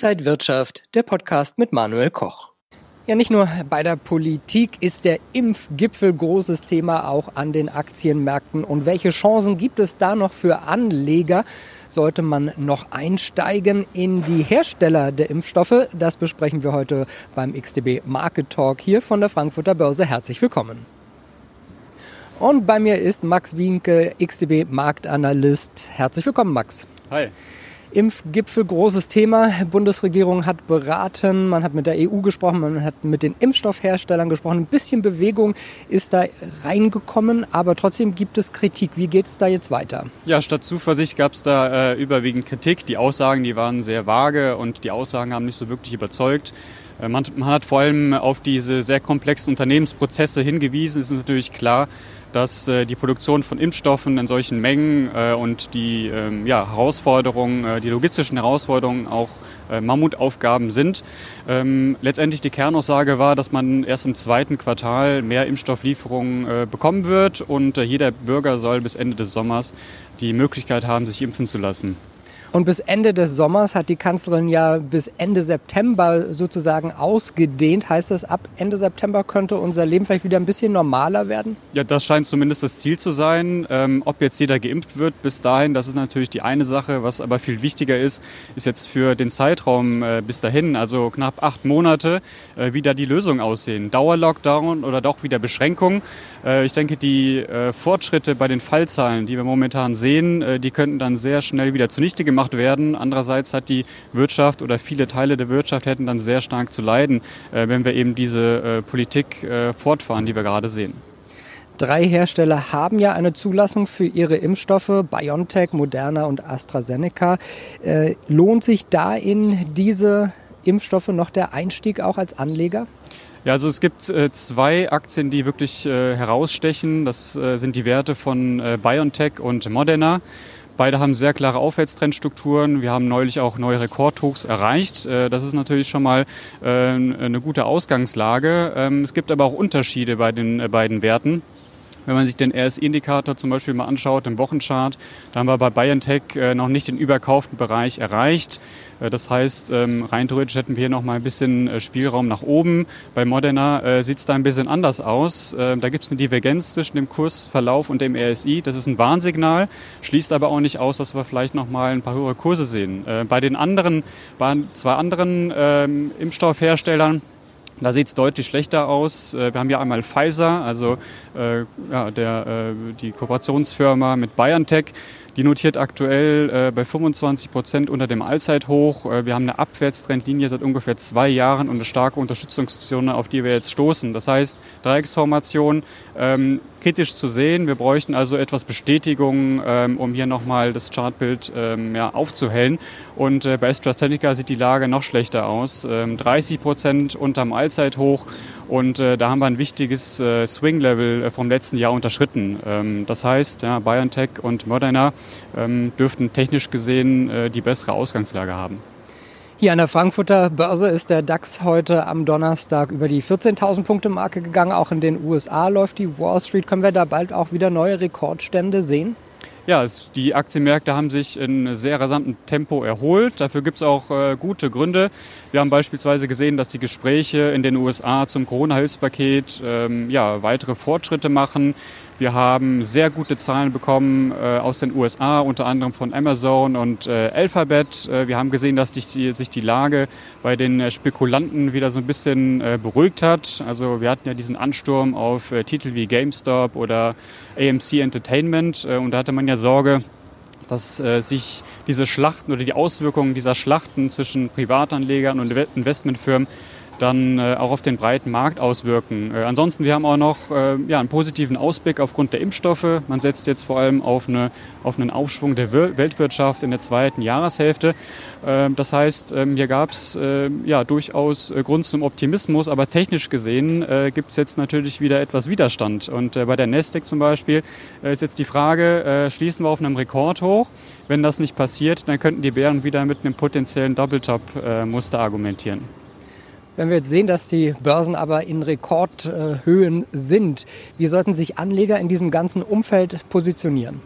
Inside Wirtschaft, der Podcast mit Manuel Koch. Ja, nicht nur bei der Politik ist der Impfgipfel großes Thema, auch an den Aktienmärkten. Und welche Chancen gibt es da noch für Anleger? Sollte man noch einsteigen in die Hersteller der Impfstoffe? Das besprechen wir heute beim XTB Market Talk hier von der Frankfurter Börse. Herzlich willkommen. Und bei mir ist Max Wienke, XTB Marktanalyst. Herzlich willkommen, Max. Hi. Impfgipfel, großes Thema. Die Bundesregierung hat beraten, man hat mit der EU gesprochen, man hat mit den Impfstoffherstellern gesprochen. Ein bisschen Bewegung ist da reingekommen, aber trotzdem gibt es Kritik. Wie geht es da jetzt weiter? Ja, statt Zuversicht gab es da äh, überwiegend Kritik. Die Aussagen, die waren sehr vage und die Aussagen haben nicht so wirklich überzeugt. Äh, man, man, hat vor allem auf diese sehr komplexen Unternehmensprozesse hingewiesen. Es ist natürlich klar, dass äh, die Produktion von Impfstoffen in solchen Mengen äh, und die ähm, ja, Herausforderungen, äh, die logistischen Herausforderungen auch äh, Mammutaufgaben sind. Ähm, letztendlich die Kernaussage war, dass man erst im zweiten Quartal mehr Impfstofflieferungen äh, bekommen wird und jeder Bürger soll bis Ende des Sommers die Möglichkeit haben, sich impfen zu lassen. Und bis Ende des Sommers hat die Kanzlerin ja bis Ende September sozusagen ausgedehnt. Heißt das, ab Ende September könnte unser Leben vielleicht wieder ein bisschen normaler werden? Ja, das scheint zumindest das Ziel zu sein. Ähm, ob jetzt jeder geimpft wird bis dahin, das ist natürlich die eine Sache. Was aber viel wichtiger ist, ist jetzt für den Zeitraum äh, bis dahin, also knapp acht Monate, äh, wie da die Lösungen aussehen. Dauerlockdown oder doch wieder Beschränkungen. Äh, ich denke, die äh, Fortschritte bei den Fallzahlen, die wir momentan sehen, äh, die könnten dann sehr schnell wieder zunichte gemacht gemacht werden. Andererseits hat die Wirtschaft oder viele Teile der Wirtschaft hätten dann sehr stark zu leiden, äh, wenn wir eben diese äh, Politik äh, fortfahren, die wir gerade sehen. Drei Hersteller haben ja eine Zulassung für ihre Impfstoffe, BioNTech, Moderna und AstraZeneca. lohnt sich da in diese Impfstoffe noch der Einstieg auch als Anleger? Ja, also es gibt äh, zwei Aktien, die wirklich äh, herausstechen. Das äh, sind die Werte von BioNTech und Moderna. Beide haben sehr klare Aufwärtstrendstrukturen. Wir haben neulich auch neue Rekordhochs erreicht. Äh, das ist natürlich schon mal äh, eine gute Ausgangslage. Ähm, es gibt aber auch Unterschiede bei den äh, beiden Werten. Wenn man sich den RSI-Indikator zum Beispiel mal anschaut, im Wochenchart, da haben wir bei BioNTech äh, noch nicht den überkauften Bereich erreicht. Äh, das heißt, ähm, rein theoretisch hätten wir hier noch mal ein bisschen äh, Spielraum nach oben. Bei Moderna sieht es da ein bisschen anders aus. Ähm, da gibt es eine Divergenz zwischen dem Kursverlauf und dem RSI. Das ist ein Warnsignal, schließt aber auch nicht aus, dass wir vielleicht noch mal ein paar höhere Kurse sehen. Bei den anderen, bei zwei anderen ähm, Impfstoffherstellern, da sieht es deutlich schlechter aus. Äh, wir haben hier einmal Pfizer, also äh, ja, der, äh, die Kooperationsfirma mit BioNTech. Die notiert aktuell äh, bei 25 Prozent unter dem Allzeithoch. Äh, wir haben eine Abwärtstrendlinie seit ungefähr zwei Jahren und eine starke Unterstützungszone, auf die wir jetzt stoßen. Das heißt, Dreiecksformation ähm, kritisch zu sehen. Wir bräuchten also etwas Bestätigung, ähm, um hier nochmal das Chartbild ähm, ja, aufzuhellen. Und äh, bei AstraZeneca sieht die Lage noch schlechter aus. 30 ähm, Prozent unterm Allzeithoch und äh, da haben wir ein wichtiges äh, Swing-Level äh, vom letzten Jahr unterschritten. Ähm, das heißt, ja, BioNTech und Moderna dürften technisch gesehen äh, die bessere Ausgangslage haben. Hier an der Frankfurter Börse ist der DAX heute am Donnerstag über die 14.000 Punkte Marke gegangen. Auch in den USA läuft die Wall Street. Können wir da bald auch wieder neue Rekordstände sehen? Ja, es, die Aktienmärkte haben sich in sehr rasantem Tempo erholt. Dafür gibt es auch äh, gute Gründe. Wir haben beispielsweise gesehen, dass die Gespräche in den USA zum Corona-Hilfspaket ähm, ja, weitere Fortschritte machen. Wir haben sehr gute Zahlen bekommen äh, aus den USA, unter anderem von Amazon und äh, Alphabet. Äh, wir haben gesehen, dass sich die, sich die Lage bei den äh, Spekulanten wieder so ein bisschen äh, beruhigt hat. Also wir hatten ja diesen Ansturm auf äh, Titel wie GameStop oder AMC Entertainment und da hatte man ja Sorge, dass sich diese Schlachten oder die Auswirkungen dieser Schlachten zwischen Privatanlegern und Investmentfirmen dann äh, auch auf den breiten Markt auswirken. Äh, ansonsten, wir haben auch noch äh, ja, einen positiven Ausblick aufgrund der Impfstoffe. Man setzt jetzt vor allem auf, eine, auf einen Aufschwung der Wir Weltwirtschaft in der zweiten Jahreshälfte. Ähm, das heißt, ähm, hier gab es äh, ja, durchaus äh, Grund zum Optimismus, aber technisch gesehen äh, gibt es jetzt natürlich wieder etwas Widerstand. Und bei der Nasdaq zum Beispiel ist jetzt die Frage, schließen wir auf einem Rekord hoch? Wenn das nicht passiert, dann könnten die Bären wieder mit einem potenziellen Double-Top-Muster argumentieren. Wenn wir jetzt sehen, dass die Börsen aber in Rekordhöhen sind, wie sollten sich Anleger in diesem ganzen Umfeld positionieren?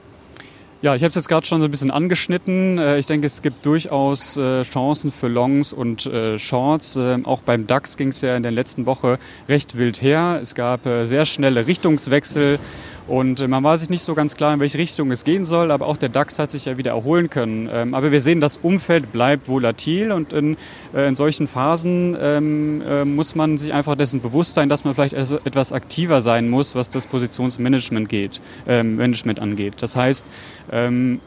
Ja, ich habe es jetzt gerade schon so ein bisschen angeschnitten. Äh, ich denke, es gibt durchaus äh, Chancen für Longs und äh, Shorts. Ähm, auch beim DAX ging es ja in der letzten Woche recht wild her. Es gab sehr schnelle Richtungswechsel. Und äh, man war sich nicht so ganz klar, in welche Richtung es gehen soll, aber auch der DAX hat sich ja wieder erholen können. Ähm, aber wir sehen, das Umfeld bleibt volatil und in, äh, in solchen Phasen ähm, äh, muss man sich einfach dessen bewusst sein, dass man vielleicht etwas aktiver sein muss, was das Positionsmanagement geht, ähm, Management angeht. Das heißt,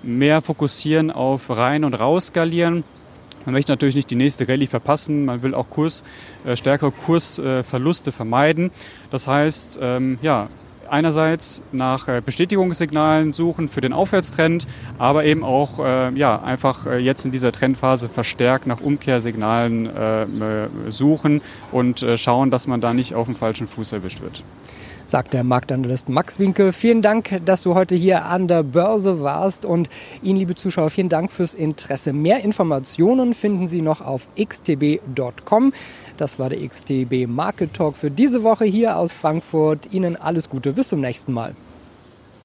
mehr fokussieren auf rein und raus skalieren. Man möchte natürlich nicht die nächste Rallye verpassen. Man will auch Kurs, äh, stärkere Kursverluste vermeiden. Das heißt, ähm, ja, einerseits nach äh, Bestätigungssignalen suchen für den Aufwärtstrend, aber eben auch äh, ja, einfach äh, jetzt in dieser Trendphase verstärkt nach Umkehrsignalen suchen und schauen, dass man da nicht auf dem falschen Fuß erwischt wird sagt der Marktanalyst Max Winke. Vielen Dank, dass du heute hier an der Börse warst und Ihnen, liebe Zuschauer, vielen Dank fürs Interesse. Mehr Informationen finden Sie noch auf xtb.com. Das war der XTB Market Talk für diese Woche hier aus Frankfurt. Ihnen alles Gute, bis zum nächsten Mal.